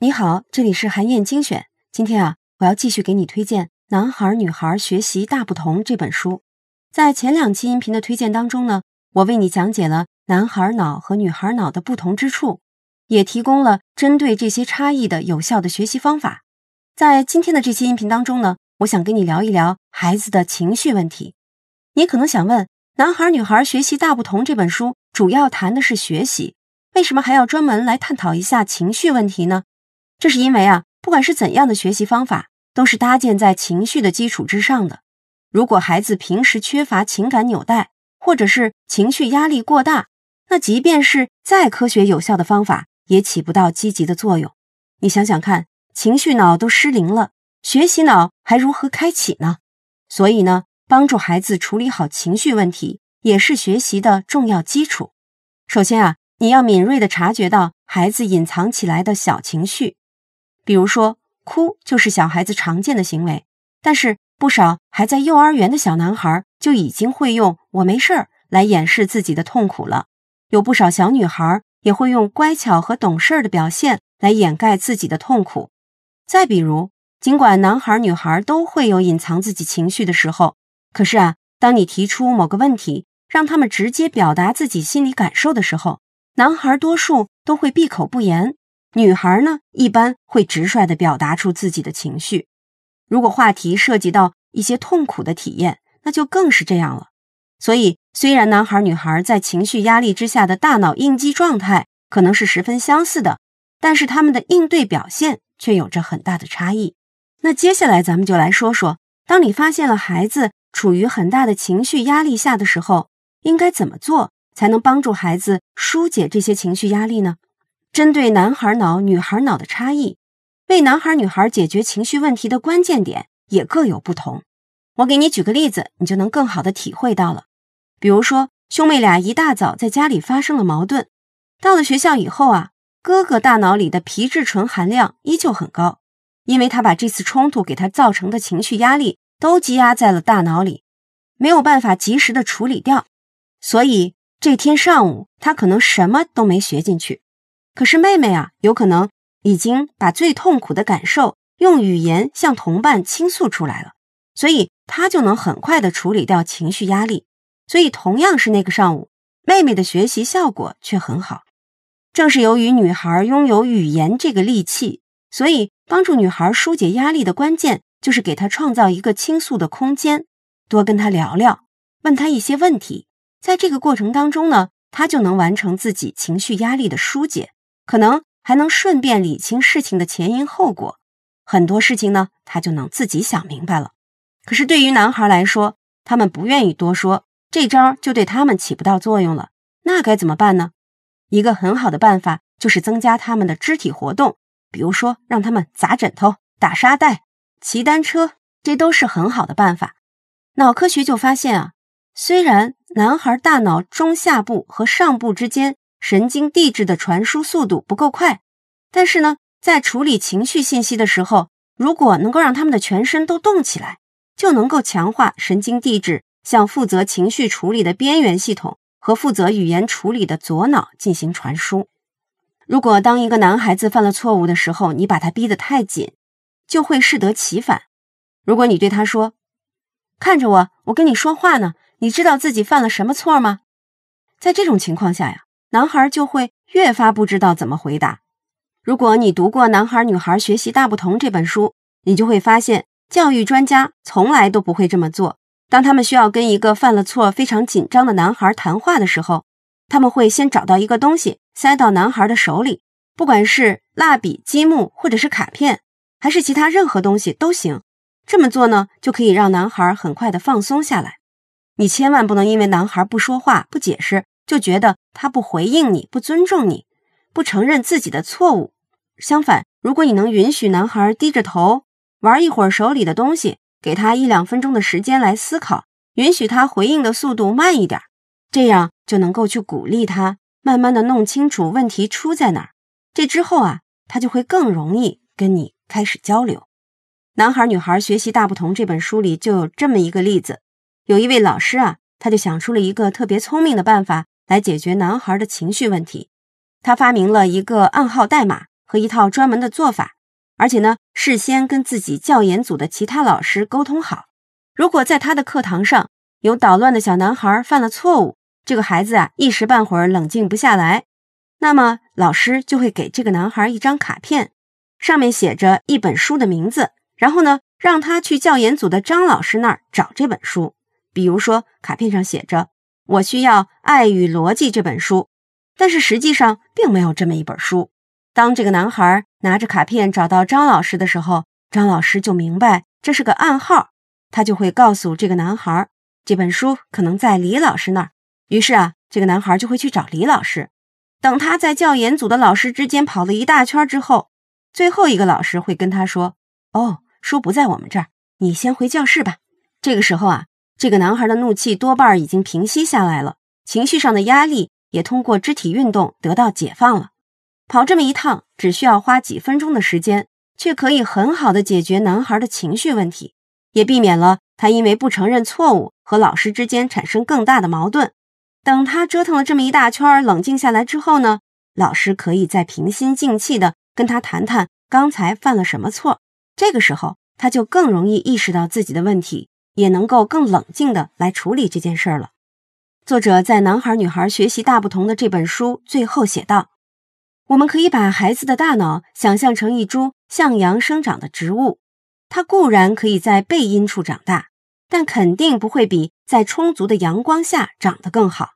你好，这里是韩燕精选。今天啊，我要继续给你推荐《男孩女孩学习大不同》这本书。在前两期音频的推荐当中呢，我为你讲解了男孩脑和女孩脑的不同之处，也提供了针对这些差异的有效的学习方法。在今天的这期音频当中呢，我想跟你聊一聊孩子的情绪问题。你可能想问，《男孩女孩学习大不同》这本书主要谈的是学习，为什么还要专门来探讨一下情绪问题呢？这是因为啊，不管是怎样的学习方法，都是搭建在情绪的基础之上的。如果孩子平时缺乏情感纽带，或者是情绪压力过大，那即便是再科学有效的方法，也起不到积极的作用。你想想看，情绪脑都失灵了，学习脑还如何开启呢？所以呢，帮助孩子处理好情绪问题，也是学习的重要基础。首先啊，你要敏锐的察觉到孩子隐藏起来的小情绪。比如说，哭就是小孩子常见的行为，但是不少还在幼儿园的小男孩就已经会用“我没事儿”来掩饰自己的痛苦了。有不少小女孩也会用乖巧和懂事儿的表现来掩盖自己的痛苦。再比如，尽管男孩女孩都会有隐藏自己情绪的时候，可是啊，当你提出某个问题，让他们直接表达自己心理感受的时候，男孩多数都会闭口不言。女孩呢，一般会直率的表达出自己的情绪。如果话题涉及到一些痛苦的体验，那就更是这样了。所以，虽然男孩女孩在情绪压力之下的大脑应激状态可能是十分相似的，但是他们的应对表现却有着很大的差异。那接下来，咱们就来说说，当你发现了孩子处于很大的情绪压力下的时候，应该怎么做才能帮助孩子疏解这些情绪压力呢？针对男孩脑、女孩脑的差异，为男孩、女孩解决情绪问题的关键点也各有不同。我给你举个例子，你就能更好的体会到了。比如说，兄妹俩一大早在家里发生了矛盾，到了学校以后啊，哥哥大脑里的皮质醇含量依旧很高，因为他把这次冲突给他造成的情绪压力都积压在了大脑里，没有办法及时的处理掉，所以这天上午他可能什么都没学进去。可是妹妹啊，有可能已经把最痛苦的感受用语言向同伴倾诉出来了，所以她就能很快的处理掉情绪压力。所以同样是那个上午，妹妹的学习效果却很好。正是由于女孩拥有语言这个利器，所以帮助女孩疏解压力的关键就是给她创造一个倾诉的空间，多跟她聊聊，问她一些问题。在这个过程当中呢，他就能完成自己情绪压力的疏解。可能还能顺便理清事情的前因后果，很多事情呢，他就能自己想明白了。可是对于男孩来说，他们不愿意多说，这招就对他们起不到作用了。那该怎么办呢？一个很好的办法就是增加他们的肢体活动，比如说让他们砸枕头、打沙袋、骑单车，这都是很好的办法。脑科学就发现啊，虽然男孩大脑中下部和上部之间。神经递质的传输速度不够快，但是呢，在处理情绪信息的时候，如果能够让他们的全身都动起来，就能够强化神经递质向负责情绪处理的边缘系统和负责语言处理的左脑进行传输。如果当一个男孩子犯了错误的时候，你把他逼得太紧，就会适得其反。如果你对他说：“看着我，我跟你说话呢，你知道自己犯了什么错吗？”在这种情况下呀。男孩就会越发不知道怎么回答。如果你读过《男孩女孩学习大不同》这本书，你就会发现，教育专家从来都不会这么做。当他们需要跟一个犯了错、非常紧张的男孩谈话的时候，他们会先找到一个东西塞到男孩的手里，不管是蜡笔、积木，或者是卡片，还是其他任何东西都行。这么做呢，就可以让男孩很快的放松下来。你千万不能因为男孩不说话、不解释。就觉得他不回应你，不尊重你，不承认自己的错误。相反，如果你能允许男孩低着头玩一会儿手里的东西，给他一两分钟的时间来思考，允许他回应的速度慢一点，这样就能够去鼓励他，慢慢的弄清楚问题出在哪儿。这之后啊，他就会更容易跟你开始交流。男孩女孩学习大不同这本书里就有这么一个例子，有一位老师啊，他就想出了一个特别聪明的办法。来解决男孩的情绪问题。他发明了一个暗号代码和一套专门的做法，而且呢，事先跟自己教研组的其他老师沟通好，如果在他的课堂上有捣乱的小男孩犯了错误，这个孩子啊一时半会儿冷静不下来，那么老师就会给这个男孩一张卡片，上面写着一本书的名字，然后呢，让他去教研组的张老师那儿找这本书。比如说，卡片上写着“我需要《爱与逻辑》这本书”，但是实际上并没有这么一本书。当这个男孩拿着卡片找到张老师的时候，张老师就明白这是个暗号，他就会告诉这个男孩，这本书可能在李老师那儿。于是啊，这个男孩就会去找李老师。等他在教研组的老师之间跑了一大圈之后，最后一个老师会跟他说：“哦，书不在我们这儿，你先回教室吧。”这个时候啊。这个男孩的怒气多半已经平息下来了，情绪上的压力也通过肢体运动得到解放了。跑这么一趟只需要花几分钟的时间，却可以很好的解决男孩的情绪问题，也避免了他因为不承认错误和老师之间产生更大的矛盾。等他折腾了这么一大圈，冷静下来之后呢，老师可以再平心静气的跟他谈谈刚才犯了什么错。这个时候，他就更容易意识到自己的问题。也能够更冷静的来处理这件事儿了。作者在《男孩女孩学习大不同》的这本书最后写道：“我们可以把孩子的大脑想象成一株向阳生长的植物，它固然可以在背阴处长大，但肯定不会比在充足的阳光下长得更好。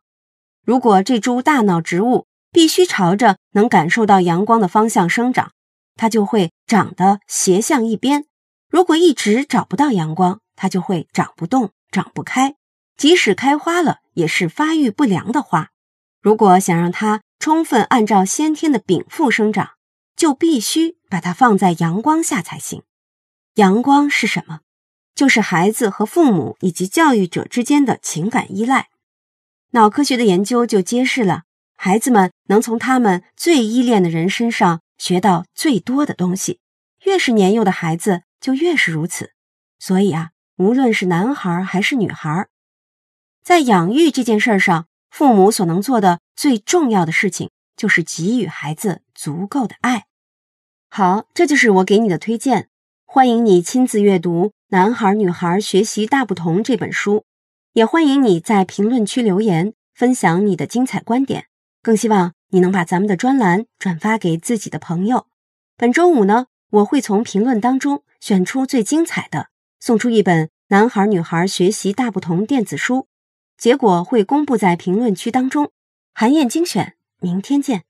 如果这株大脑植物必须朝着能感受到阳光的方向生长，它就会长得斜向一边；如果一直找不到阳光，它就会长不动、长不开，即使开花了，也是发育不良的花。如果想让它充分按照先天的禀赋生长，就必须把它放在阳光下才行。阳光是什么？就是孩子和父母以及教育者之间的情感依赖。脑科学的研究就揭示了，孩子们能从他们最依恋的人身上学到最多的东西。越是年幼的孩子，就越是如此。所以啊。无论是男孩还是女孩，在养育这件事上，父母所能做的最重要的事情就是给予孩子足够的爱。好，这就是我给你的推荐。欢迎你亲自阅读《男孩女孩学习大不同》这本书，也欢迎你在评论区留言分享你的精彩观点。更希望你能把咱们的专栏转发给自己的朋友。本周五呢，我会从评论当中选出最精彩的。送出一本《男孩女孩学习大不同》电子书，结果会公布在评论区当中。韩燕精选，明天见。